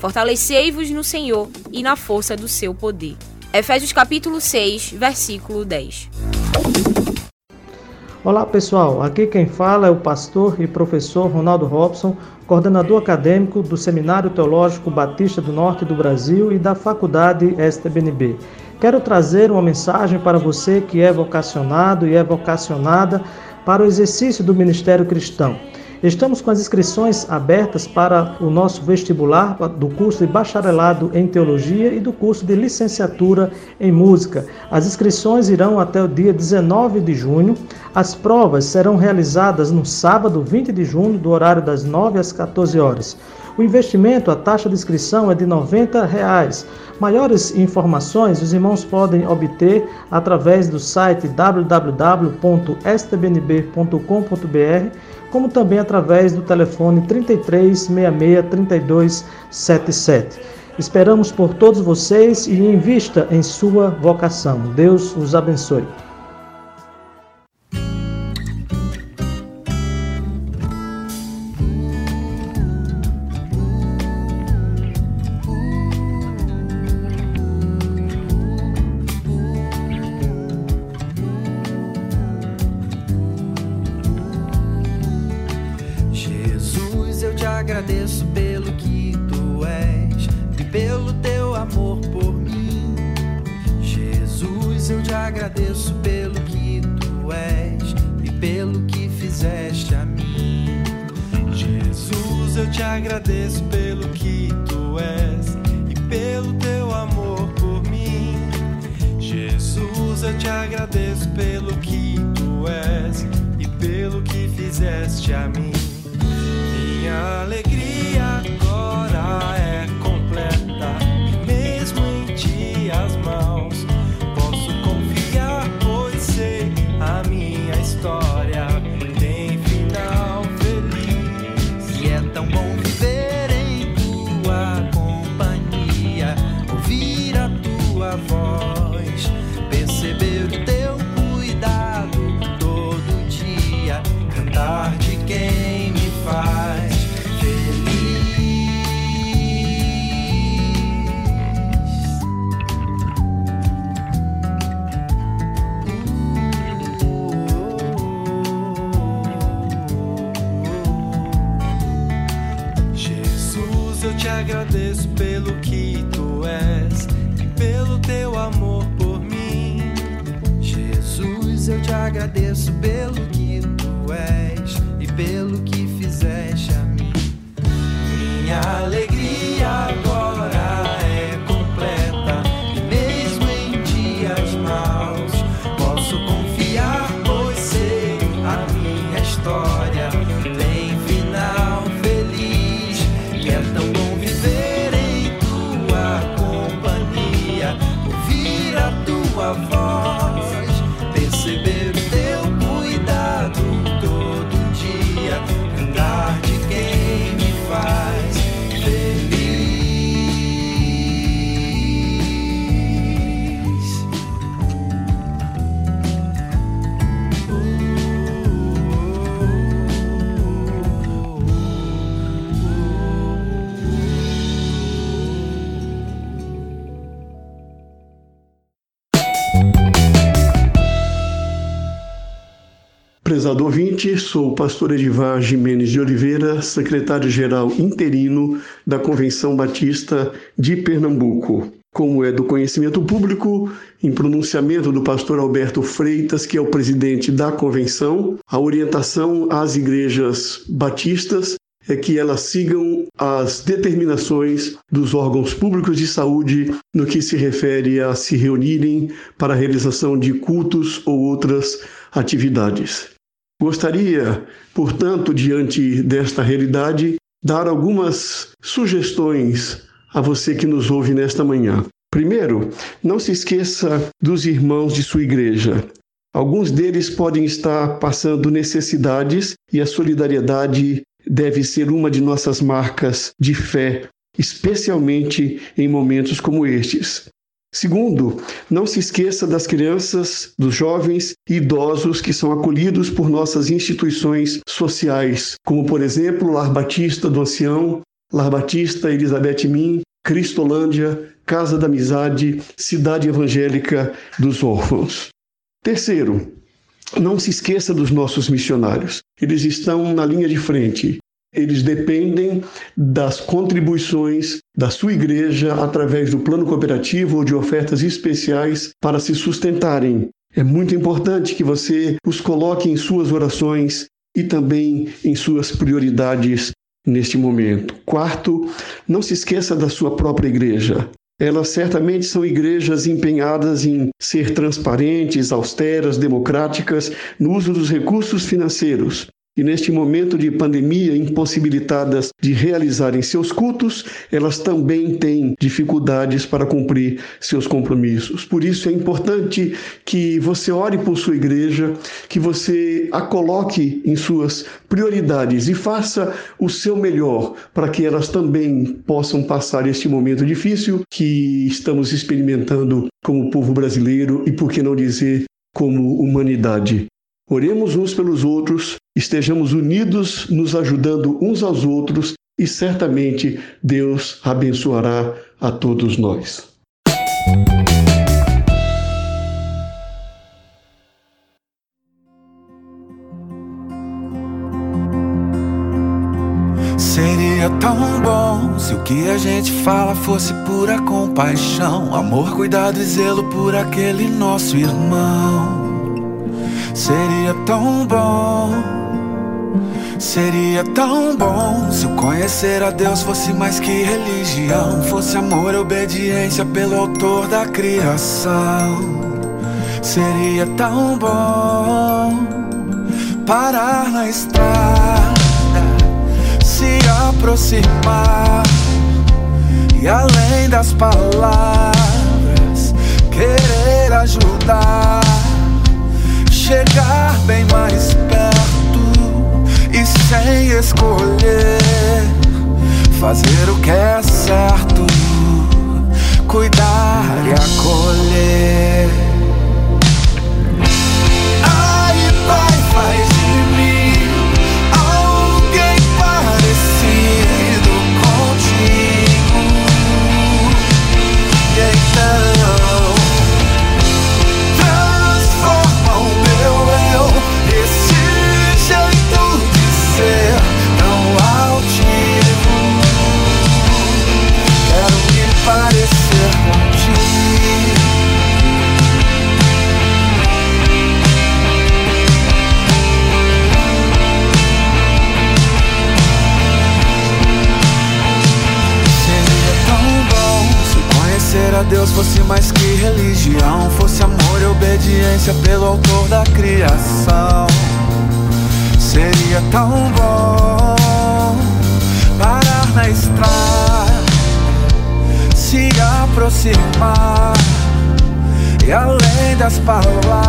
Fortalecei-vos no Senhor e na força do seu poder. Efésios capítulo 6, versículo 10. Olá pessoal, aqui quem fala é o pastor e professor Ronaldo Robson, coordenador acadêmico do Seminário Teológico Batista do Norte do Brasil e da Faculdade STBNB. Quero trazer uma mensagem para você que é vocacionado e é vocacionada para o exercício do ministério cristão. Estamos com as inscrições abertas para o nosso vestibular do curso de bacharelado em teologia e do curso de licenciatura em música. As inscrições irão até o dia 19 de junho. As provas serão realizadas no sábado 20 de junho, do horário das 9 às 14 horas. O investimento, a taxa de inscrição é de 90 reais. Maiores informações os irmãos podem obter através do site www.stbnb.com.br como também através do telefone 3366 3277. Esperamos por todos vocês e invista em sua vocação. Deus os abençoe. A mim. Minha alegria agradeço pelo que tu és e pelo que fizeste a mim. Minha alegria Prezado ouvinte, sou o pastor Edivar Jimenez de Oliveira, secretário-geral interino da Convenção Batista de Pernambuco. como é do conhecimento público, em pronunciamento do pastor Alberto Freitas, que é o presidente da convenção, a orientação às igrejas batistas é que elas sigam as determinações dos órgãos públicos de saúde no que se refere a se reunirem para a realização de cultos ou outras atividades. Gostaria, portanto, diante desta realidade, dar algumas sugestões a você que nos ouve nesta manhã. Primeiro, não se esqueça dos irmãos de sua igreja. Alguns deles podem estar passando necessidades e a solidariedade deve ser uma de nossas marcas de fé, especialmente em momentos como estes. Segundo, não se esqueça das crianças, dos jovens e idosos que são acolhidos por nossas instituições sociais, como por exemplo Lar Batista do Ancião, Lar Batista Elizabeth Min, Cristolândia, Casa da Amizade, Cidade Evangélica dos Órfãos. Terceiro, não se esqueça dos nossos missionários. Eles estão na linha de frente. Eles dependem das contribuições da sua igreja através do plano cooperativo ou de ofertas especiais para se sustentarem. É muito importante que você os coloque em suas orações e também em suas prioridades neste momento. Quarto, não se esqueça da sua própria igreja. Elas certamente são igrejas empenhadas em ser transparentes, austeras, democráticas no uso dos recursos financeiros. E neste momento de pandemia, impossibilitadas de realizarem seus cultos, elas também têm dificuldades para cumprir seus compromissos. Por isso é importante que você ore por sua igreja, que você a coloque em suas prioridades e faça o seu melhor para que elas também possam passar este momento difícil que estamos experimentando como povo brasileiro e, por que não dizer, como humanidade. Oremos uns pelos outros, estejamos unidos, nos ajudando uns aos outros e certamente Deus abençoará a todos nós. Seria tão bom se o que a gente fala fosse pura compaixão, amor, cuidado e zelo por aquele nosso irmão. Seria tão bom, seria tão bom se o conhecer a Deus fosse mais que religião, fosse amor e obediência pelo autor da criação. Seria tão bom parar na estrada, se aproximar e além das palavras querer ajudar chegar bem mais perto e sem escolher fazer o que é certo, cuidar e acolher. Mais que religião, fosse amor e obediência pelo autor da criação. Seria tão bom parar na estrada, se aproximar e além das palavras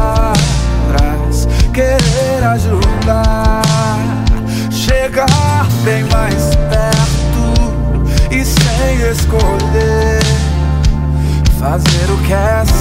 querer ajudar, chegar bem mais perto e sem escolher fazer o que é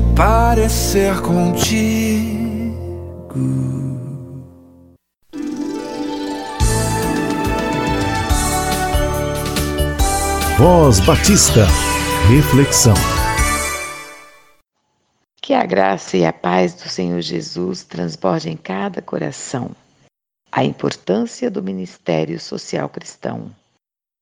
me parecer contigo. Voz Batista. Reflexão. Que a graça e a paz do Senhor Jesus transbordem em cada coração. A importância do ministério social cristão.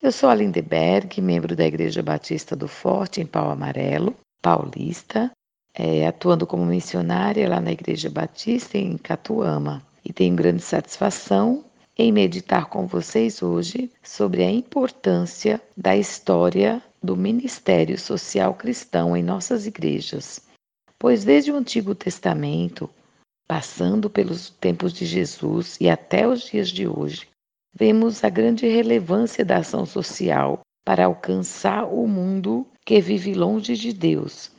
Eu sou a Lindeberg, membro da Igreja Batista do Forte, em Pau Amarelo, paulista, é, atuando como missionária lá na Igreja Batista em Catuama. E tenho grande satisfação em meditar com vocês hoje sobre a importância da história do ministério social cristão em nossas igrejas. Pois desde o Antigo Testamento, passando pelos tempos de Jesus e até os dias de hoje, vemos a grande relevância da ação social para alcançar o mundo que vive longe de Deus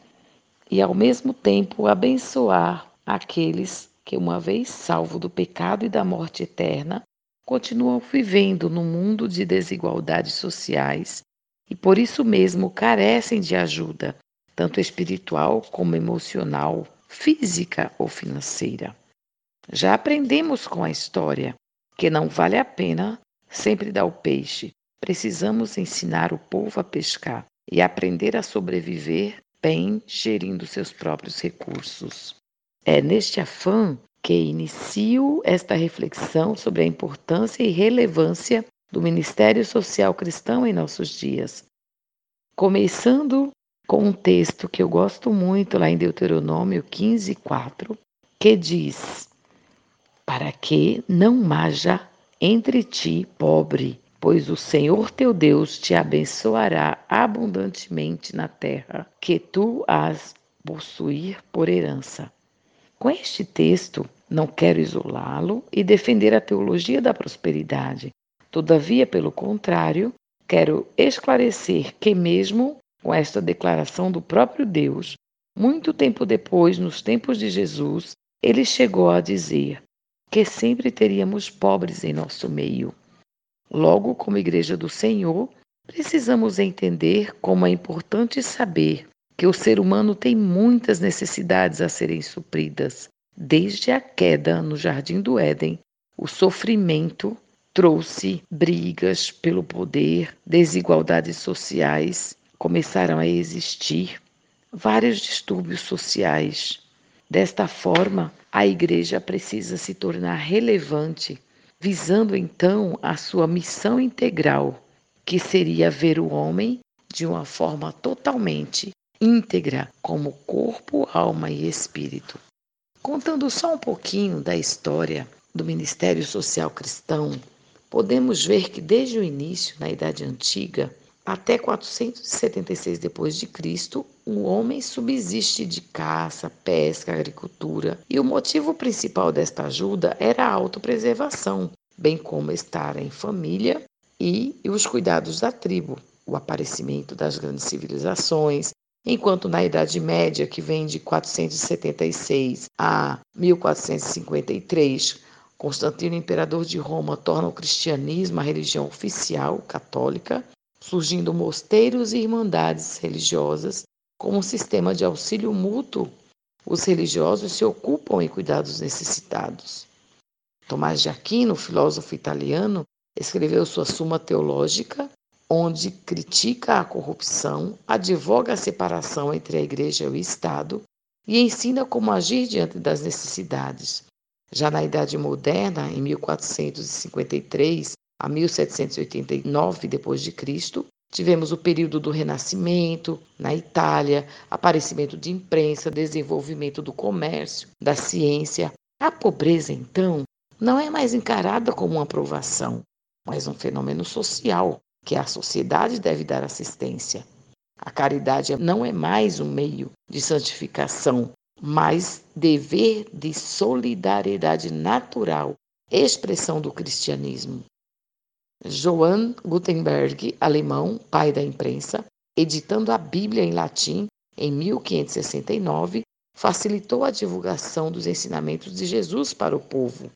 e, ao mesmo tempo, abençoar aqueles que, uma vez salvo do pecado e da morte eterna, continuam vivendo num mundo de desigualdades sociais e, por isso mesmo, carecem de ajuda, tanto espiritual como emocional, física ou financeira. Já aprendemos com a história que não vale a pena sempre dar o peixe. Precisamos ensinar o povo a pescar e aprender a sobreviver bem gerindo seus próprios recursos. É neste afã que inicio esta reflexão sobre a importância e relevância do Ministério Social Cristão em nossos dias. Começando com um texto que eu gosto muito lá em Deuteronômio 15, 4, que diz: Para que não haja entre ti pobre, pois o Senhor teu Deus te abençoará abundantemente na terra que tu has possuir por herança. Com este texto, não quero isolá-lo e defender a teologia da prosperidade. Todavia, pelo contrário, quero esclarecer que, mesmo com esta declaração do próprio Deus, muito tempo depois, nos tempos de Jesus, ele chegou a dizer que sempre teríamos pobres em nosso meio. Logo, como Igreja do Senhor, precisamos entender como é importante saber que o ser humano tem muitas necessidades a serem supridas. Desde a queda no Jardim do Éden, o sofrimento trouxe brigas pelo poder, desigualdades sociais começaram a existir, vários distúrbios sociais. Desta forma, a igreja precisa se tornar relevante, visando então a sua missão integral, que seria ver o homem de uma forma totalmente íntegra como corpo, alma e espírito. Contando só um pouquinho da história do Ministério Social Cristão, podemos ver que desde o início, na Idade Antiga, até 476 depois de Cristo, o homem subsiste de caça, pesca, agricultura, e o motivo principal desta ajuda era a autopreservação, bem como estar em família e os cuidados da tribo, o aparecimento das grandes civilizações, enquanto na Idade Média, que vem de 476 a 1453, Constantino, imperador de Roma, torna o cristianismo a religião oficial católica, surgindo mosteiros e irmandades religiosas como um sistema de auxílio mútuo. Os religiosos se ocupam em cuidar dos necessitados. Tomás de Aquino, filósofo italiano, escreveu sua Suma Teológica, onde critica a corrupção, advoga a separação entre a Igreja e o Estado e ensina como agir diante das necessidades. Já na Idade Moderna, em 1453 a 1789 d.C., tivemos o período do Renascimento na Itália, aparecimento de imprensa, desenvolvimento do comércio, da ciência. A pobreza, então, não é mais encarada como uma aprovação, mas um fenômeno social que a sociedade deve dar assistência. A caridade não é mais um meio de santificação, mas dever de solidariedade natural, expressão do cristianismo. Johann Gutenberg, alemão, pai da imprensa, editando a Bíblia em latim em 1569, facilitou a divulgação dos ensinamentos de Jesus para o povo.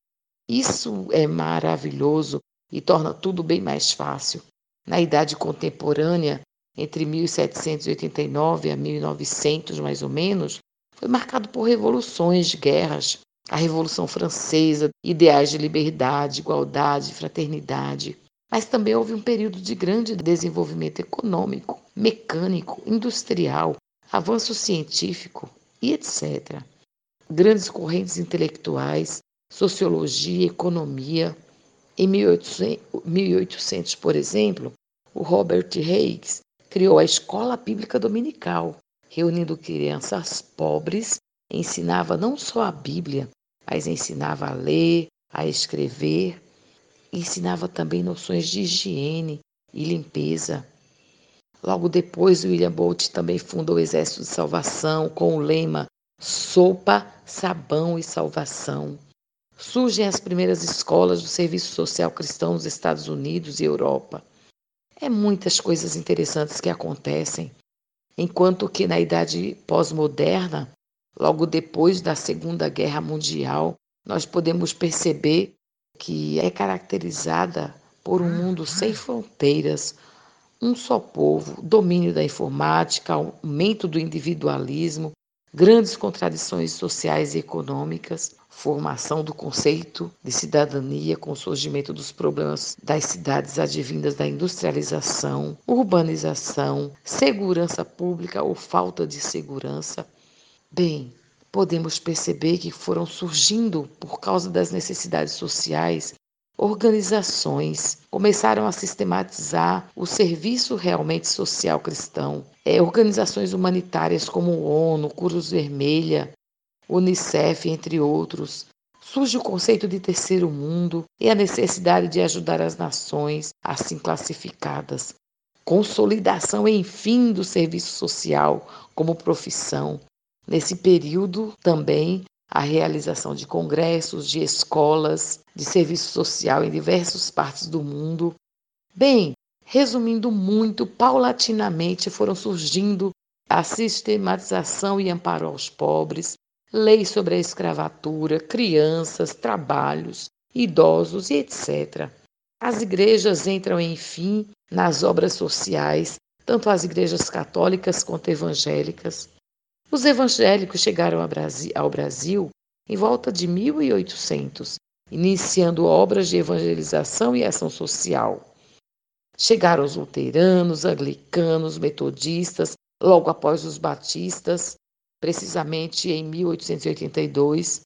Isso é maravilhoso e torna tudo bem mais fácil. Na idade contemporânea, entre 1789 a 1900, mais ou menos, foi marcado por revoluções, guerras, a Revolução Francesa, ideais de liberdade, igualdade, fraternidade. Mas também houve um período de grande desenvolvimento econômico, mecânico, industrial, avanço científico e etc. Grandes correntes intelectuais, sociologia, economia. Em 1800, por exemplo, o Robert Higgs criou a Escola Bíblica Dominical, reunindo crianças pobres, ensinava não só a Bíblia, mas ensinava a ler, a escrever, ensinava também noções de higiene e limpeza. Logo depois, William Bolt também fundou o Exército de Salvação com o lema Sopa, Sabão e Salvação. Surgem as primeiras escolas do Serviço Social Cristão nos Estados Unidos e Europa. É muitas coisas interessantes que acontecem. Enquanto que na idade pós-moderna, logo depois da Segunda Guerra Mundial, nós podemos perceber que é caracterizada por um mundo sem fronteiras, um só povo, domínio da informática, aumento do individualismo, grandes contradições sociais e econômicas, formação do conceito de cidadania com o surgimento dos problemas das cidades advindas da industrialização, urbanização, segurança pública ou falta de segurança. Bem, podemos perceber que foram surgindo, por causa das necessidades sociais, organizações começaram a sistematizar o serviço realmente social cristão. É, organizações humanitárias como o ONU, Cruz Vermelha, Unicef, entre outros. Surge o conceito de terceiro mundo e a necessidade de ajudar as nações assim classificadas. Consolidação, enfim, do serviço social como profissão. Nesse período também a realização de congressos, de escolas, de serviço social em diversas partes do mundo. Bem, resumindo muito, paulatinamente foram surgindo a sistematização e amparo aos pobres, leis sobre a escravatura, crianças, trabalhos, idosos e etc. As igrejas entram, enfim, nas obras sociais, tanto as igrejas católicas quanto evangélicas. Os evangélicos chegaram ao Brasil em volta de 1800, iniciando obras de evangelização e ação social. Chegaram os luteranos, anglicanos, metodistas, logo após os batistas, precisamente em 1882,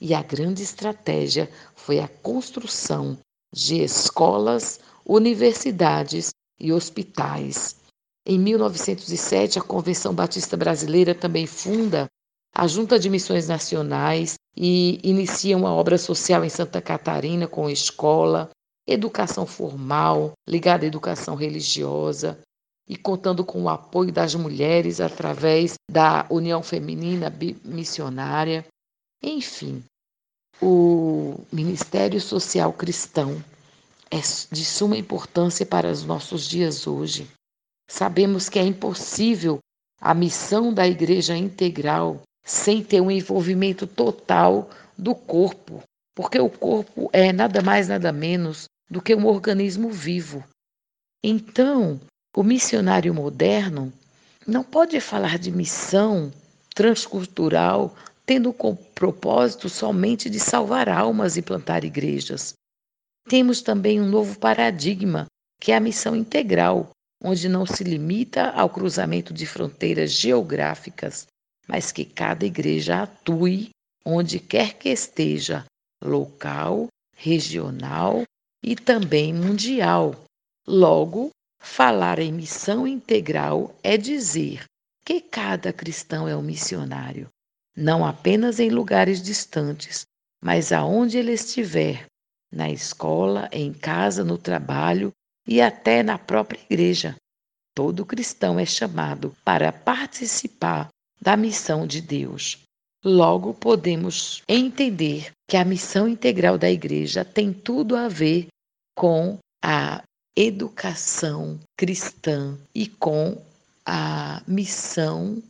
e a grande estratégia foi a construção de escolas, universidades e hospitais em 1907, a Convenção Batista Brasileira também funda a Junta de Missões Nacionais e inicia uma obra social em Santa Catarina com escola, educação formal, ligada à educação religiosa e contando com o apoio das mulheres através da União Feminina Missionária. Enfim, o Ministério Social Cristão é de suma importância para os nossos dias hoje. Sabemos que é impossível a missão da igreja integral sem ter um envolvimento total do corpo, porque o corpo é nada mais, nada menos do que um organismo vivo. Então, o missionário moderno não pode falar de missão transcultural tendo como propósito somente de salvar almas e plantar igrejas. Temos também um novo paradigma, que é a missão integral, onde não se limita ao cruzamento de fronteiras geográficas, mas que cada igreja atue onde quer que esteja, local, regional e também mundial. Logo, falar em missão integral é dizer que cada cristão é um missionário, não apenas em lugares distantes, mas aonde ele estiver, na escola, em casa, no trabalho e até na própria igreja. Todo cristão é chamado para participar da missão de Deus. Logo, podemos entender que a missão integral da igreja tem tudo a ver com a educação cristã e com a missão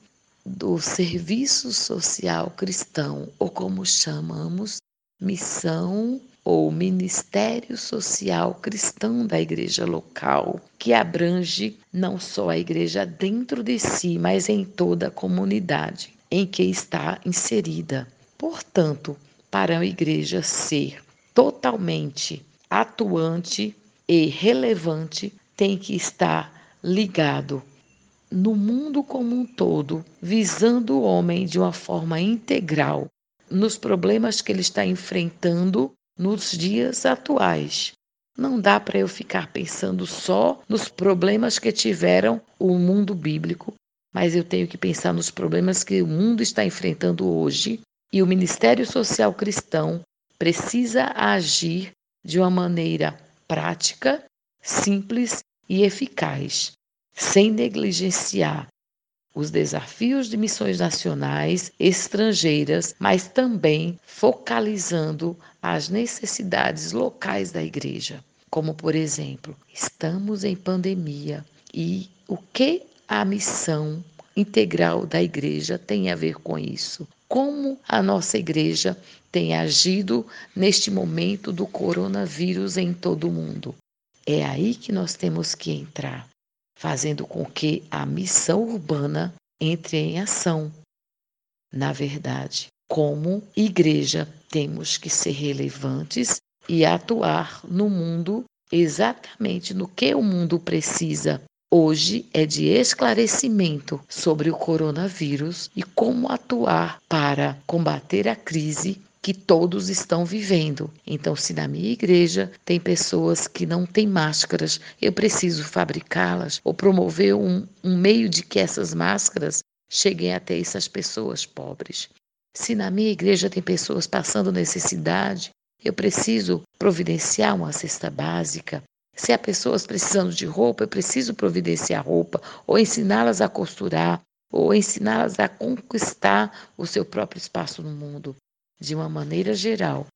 do serviço social cristão, ou como chamamos, missão ou ministério social cristão da igreja local, que abrange não só a igreja dentro de si, mas em toda a comunidade em que está inserida. Portanto, para a igreja ser totalmente atuante e relevante, tem que estar ligado no mundo como um todo, visando o homem de uma forma integral, nos problemas que ele está enfrentando nos dias atuais. Não dá para eu ficar pensando só nos problemas que tiveram o mundo bíblico, mas eu tenho que pensar nos problemas que o mundo está enfrentando hoje e o Ministério Social Cristão precisa agir de uma maneira prática, simples e eficaz, sem negligenciar os desafios de missões nacionais, estrangeiras, mas também focalizando as necessidades locais da igreja. Como, por exemplo, estamos em pandemia e o que a missão integral da igreja tem a ver com isso? Como a nossa igreja tem agido neste momento do coronavírus em todo o mundo? É aí que nós temos que entrar fazendo com que a missão urbana entre em ação. Na verdade, como igreja, temos que ser relevantes e atuar no mundo exatamente no que o mundo precisa. Hoje é de esclarecimento sobre o coronavírus e como atuar para combater a crise que todos estão vivendo. Então, se na minha igreja tem pessoas que não têm máscaras, eu preciso fabricá-las ou promover um, um meio de que essas máscaras cheguem até essas pessoas pobres. Se na minha igreja tem pessoas passando necessidade, eu preciso providenciar uma cesta básica. Se há pessoas precisando de roupa, eu preciso providenciar roupa, ou ensiná-las a costurar, ou ensiná-las a conquistar o seu próprio espaço no mundo de uma maneira geral,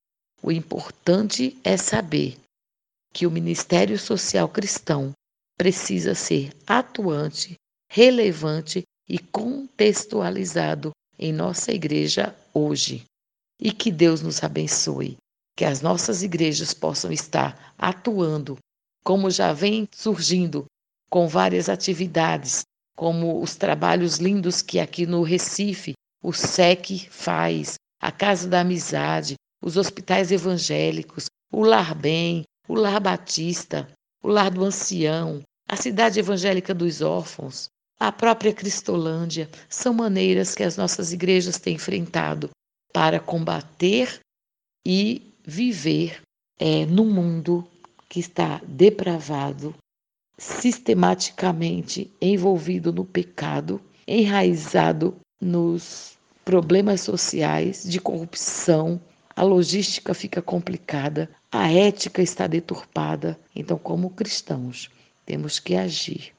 o importante é saber que o Ministério Social Cristão precisa ser atuante, relevante e contextualizado em nossa igreja hoje. E que Deus nos abençoe, que as nossas igrejas possam estar atuando, como já vem surgindo, com várias atividades, como os trabalhos lindos que aqui no Recife o SEC faz, a Casa da Amizade, os hospitais evangélicos, o Lar Bem, o Lar Batista, o Lar do Ancião, a Cidade Evangélica dos Órfãos, a própria Cristolândia, são maneiras que as nossas igrejas têm enfrentado para combater e viver é, num mundo que está depravado, sistematicamente envolvido no pecado, enraizado nos problemas sociais, de corrupção, a logística fica complicada, a ética está deturpada. Então, como cristãos, temos que agir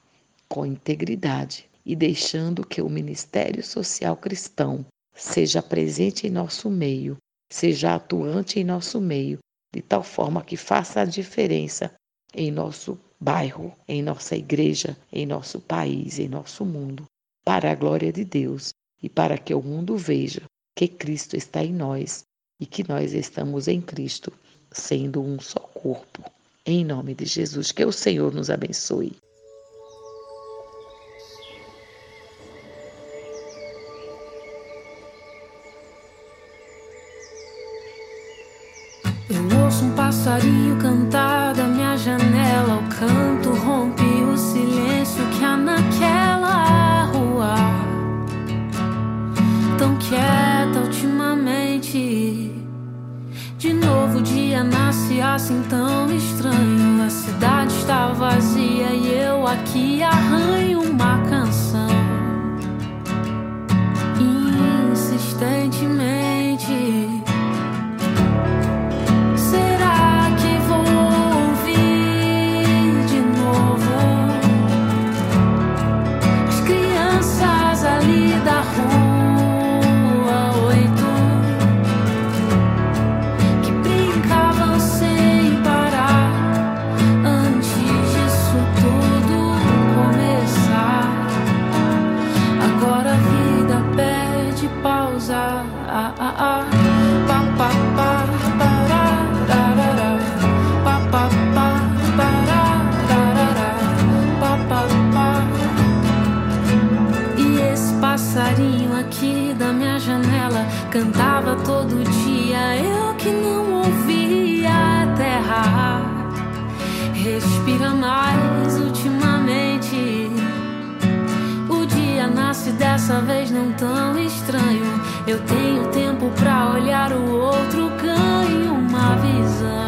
com integridade e deixando que o ministério social cristão seja presente em nosso meio, seja atuante em nosso meio, de tal forma que faça a diferença em nosso bairro, em nossa igreja, em nosso país, em nosso mundo, para a glória de Deus e para que o mundo veja que Cristo está em nós e que nós estamos em Cristo, sendo um só corpo. Em nome de Jesus, que o Senhor nos abençoe. Passarinho cantar da minha janela. O canto rompe o silêncio que há naquela rua tão quieta ultimamente. De novo o dia nasce assim tão estranho. A cidade está vazia e eu aqui arranho respira mais ultimamente. O dia nasce dessa vez não tão estranho. Eu tenho tempo pra olhar o outro, ganho uma visão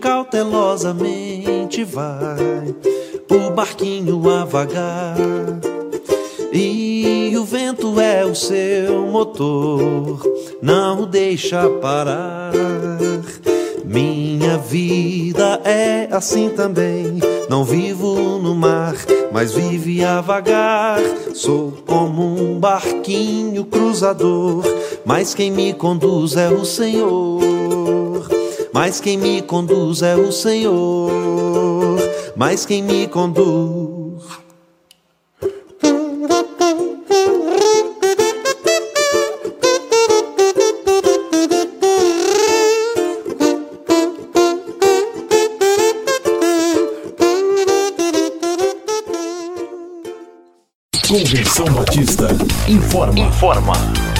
Cautelosamente vai o barquinho a vagar. E o vento é o seu motor, não o deixa parar. Minha vida é assim também. Não vivo no mar, mas vive a vagar. Sou como um barquinho cruzador, mas quem me conduz é o Senhor mas quem me conduz é o Senhor, mas quem me conduz. Convenção Batista informa. Informa.